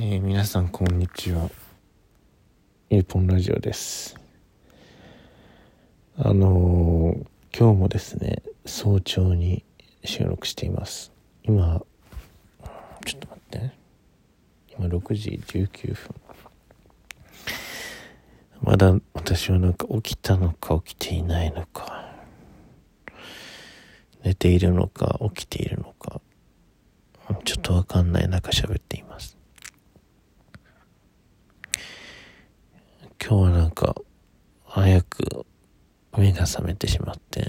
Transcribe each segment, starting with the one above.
えー、皆さんこんにちは。エーポンラジオです。あのー、今日もですね、早朝に収録しています。今、ちょっと待ってね。今6時19分。まだ私はなんか起きたのか起きていないのか、寝ているのか起きているのか、ちょっとわかんない中喋っています。今日はなんか、早く目が覚めてしまって、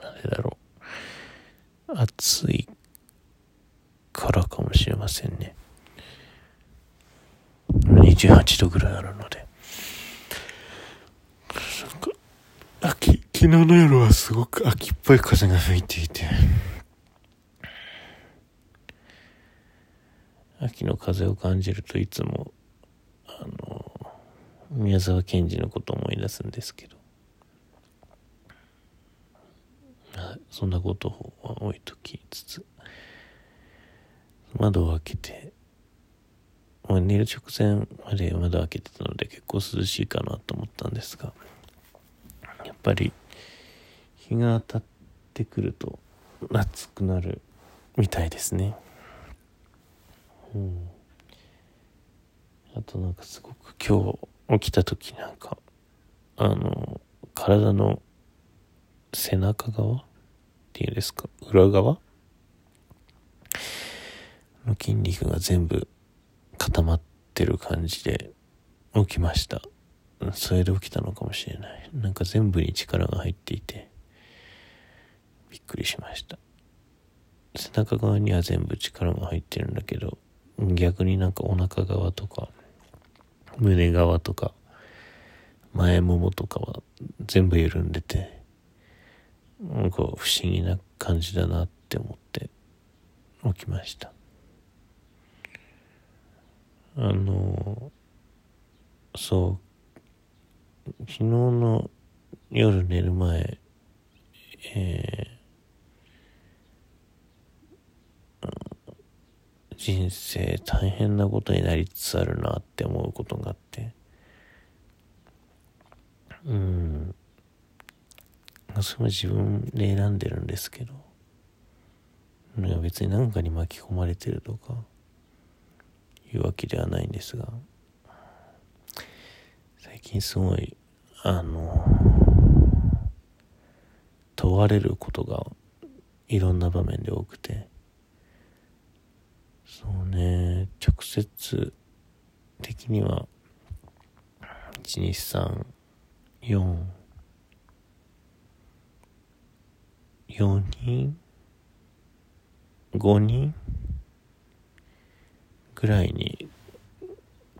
なんでだろう。暑いからかもしれませんね。28度ぐらいあるので。なんか、秋、昨日の夜はすごく秋っぽい風が吹いていて、秋の風を感じるといつも、あの、宮沢賢治のことを思い出すんですけど。そんなことは置いときつつ窓を開けて、まあ、寝る直前まで窓を開けてたので結構涼しいかなと思ったんですがやっぱり日が当たってくると暑くなるみたいですね。うん。あとなんかすごく今日起きた時なんか、あの、体の背中側っていうんですか、裏側？の筋肉が全部固まってる感じで起きました。それで起きたのかもしれない。なんか全部に力が入っていて、びっくりしました。背中側には全部力が入ってるんだけど、逆になんかお腹側とか、胸側とか前ももとかは全部緩んでてなんか不思議な感じだなって思って起きました。あのそう昨日の夜寝る前えー人生大変なことになりつつあるなって思うことがあって。うん。それは自分で選んでるんですけど。別に何かに巻き込まれてるとかいうわけではないんですが。最近すごいあの問われることがいろんな場面で多くて。そうね、直接的には、1、2、3、4、4人 ?5 人？ぐらいに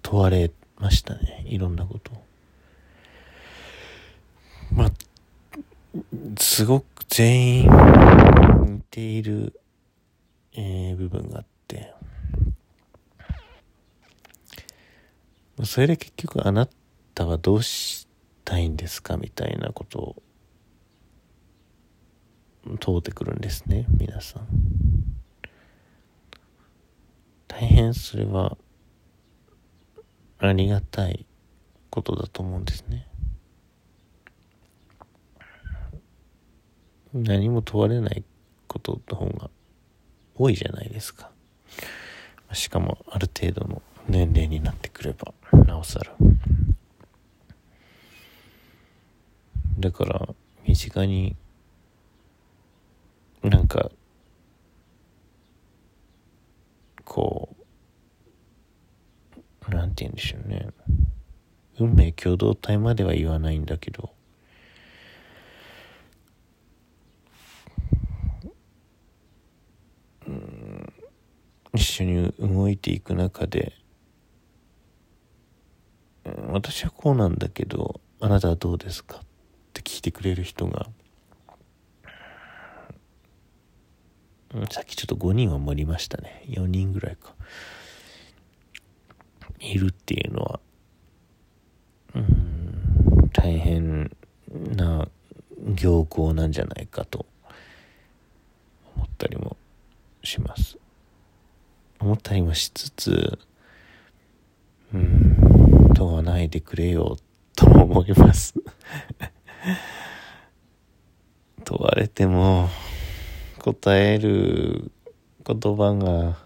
問われましたね。いろんなこと。まあ、すごく全員似ている、えー、部分があって、それで結局あなたはどうしたいんですかみたいなことを問うてくるんですね皆さん。大変それはありがたいことだと思うんですね。何も問われないことの方が多いじゃないですか。しかもある程度の年齢になってくれば。おさら。だから身近になんかこうなんて言うんでしょうね。運命共同体までは言わないんだけど。うん。一緒に動いていく中で私はこうなんだけどあなたはどうですか？って聞いてくれる人が。さっきちょっと5人は盛りましたね。4人ぐらいか。いるっていうのは。うん大変な行幸なんじゃないかと。思ったりもします。思ったりもしつつわないでくれよと思います。問われても答える言葉が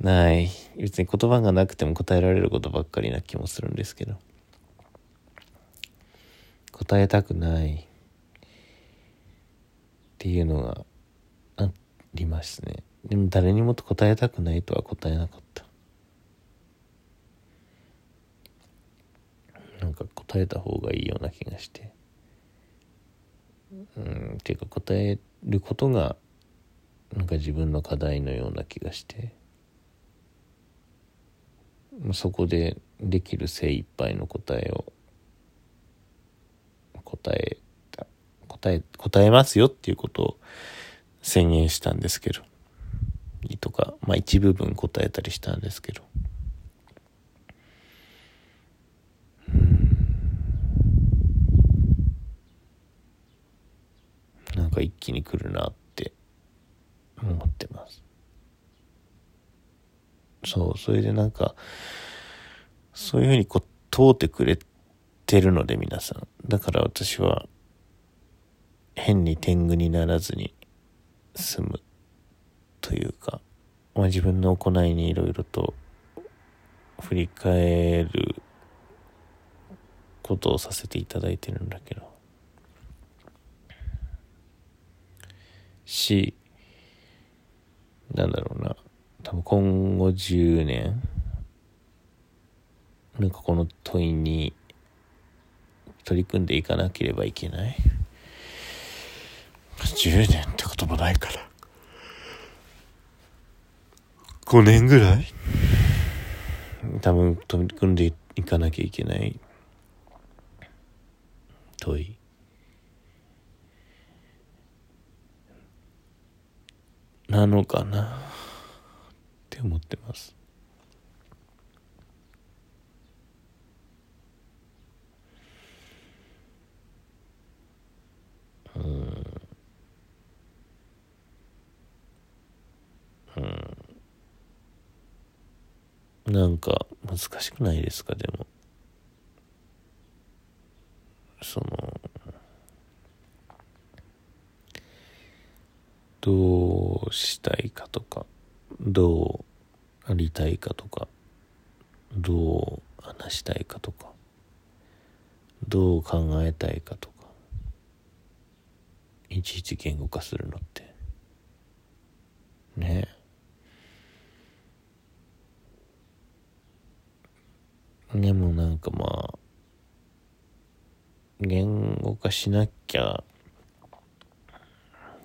ない。別に言葉がなくても答えられることばっかりな気もするんですけど。答えたくないっていうのがありますね。でも誰にも答えたくないとは答えなかったなんか答えた方がいいような気がして。うんっていうか答えることがなんか自分の課題のような気がして。そこでできる精一杯の答えを答えた答え答えますよっていうことを宣言したんですけど。とかまあ一部分答えたりしたんですけどなんか一気に来るなって思ってます。そうそれでなんかそういうふうにこう通ってくれてるので皆さん。だから私は変に天狗にならずに済むというか、まあ、自分の行いにいろいろと振り返ることをさせていただいてるんだけど。しなんだろうな。多分今後10年なんかこの問いに取り組んでいかなければいけない？10年って言葉ないから。5年ぐらい？多分取り組んでいかなきゃいけない問い。なのかな？って思ってます。うん。うん。なんか難しくないですか？でもそのどうしたいかとかどうありたいかとかどう話したいかとかどう考えたいかとかいちいち言語化するのってね。えでもなんかまあ言語化しなきゃ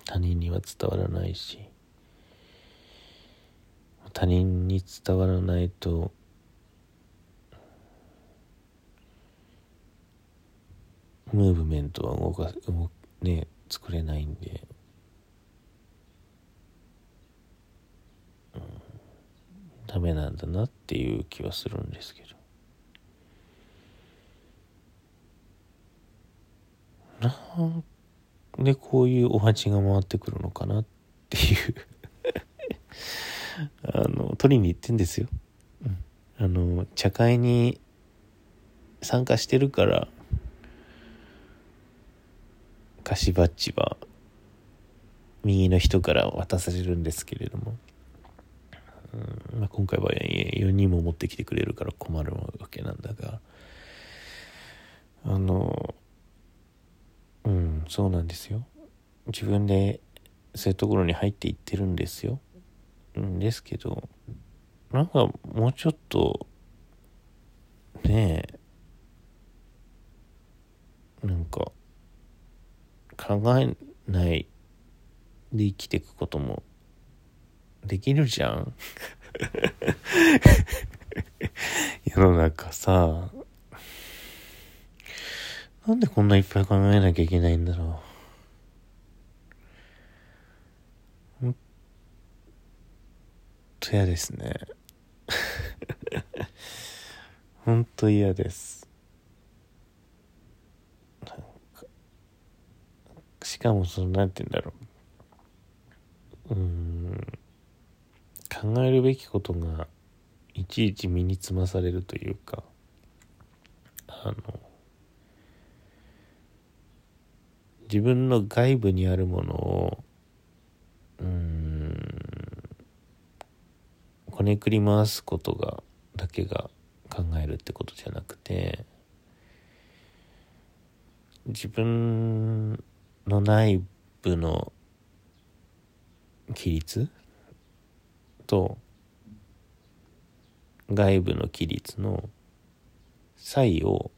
他人には伝わらないし。他人に伝わらないとムーブメントは動か動ね作れないんで、うん、ダメなんだなっていう気はするんですけど。なんでこういうお鉢が回ってくるのかなっていう。あの取りに行ってんですよ、うん、あの茶会に参加してるから菓子バッジは右の人から渡されるんですけれども、うんまあ、今回は4人も持ってきてくれるから困るわけなんだが。あのうんそうなんですよ。自分でそういうところに入っていってるんですよんですけどなんかもうちょっとねえなんか考えないで生きていくこともできるじゃん 世の中さなんでこんないっぱい考えなきゃいけないんだろう。ほんと嫌ですね。ほんと嫌です。しかもその、なんて言うんだろう。うん、考えるべきことがいちいち身につまされるというかあの自分の外部にあるものをうんこねくり回すことがだけが考えるってことじゃなくて自分の内部の規律と外部の規律の差異を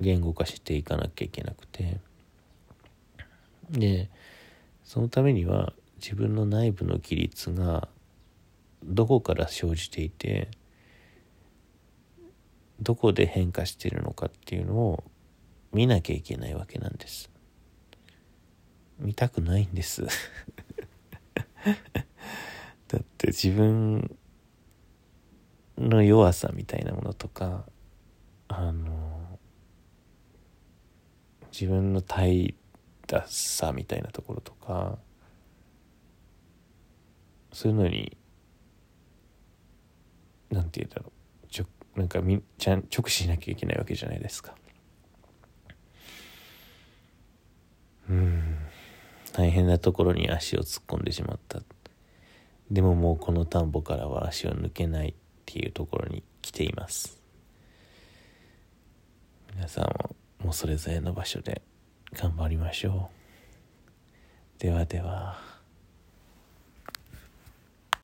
言語化していかなきゃいけなくてでそのためには自分の内部の規律がどこから生じていてどこで変化しているのかっていうのを見なきゃいけないわけなんです。見たくないんです。だって自分の弱さみたいなものとかあの自分の怠惰さみたいなところとかそういうのになんて言うんだろう。ちょなんかみちゃん直視しなきゃいけないわけじゃないですか。うん。大変なところに足を突っ込んでしまった。でももうこの田んぼからは足を抜けないっていうところに来ています。皆さんももうそれぞれの場所で頑張りましょう。ではでは。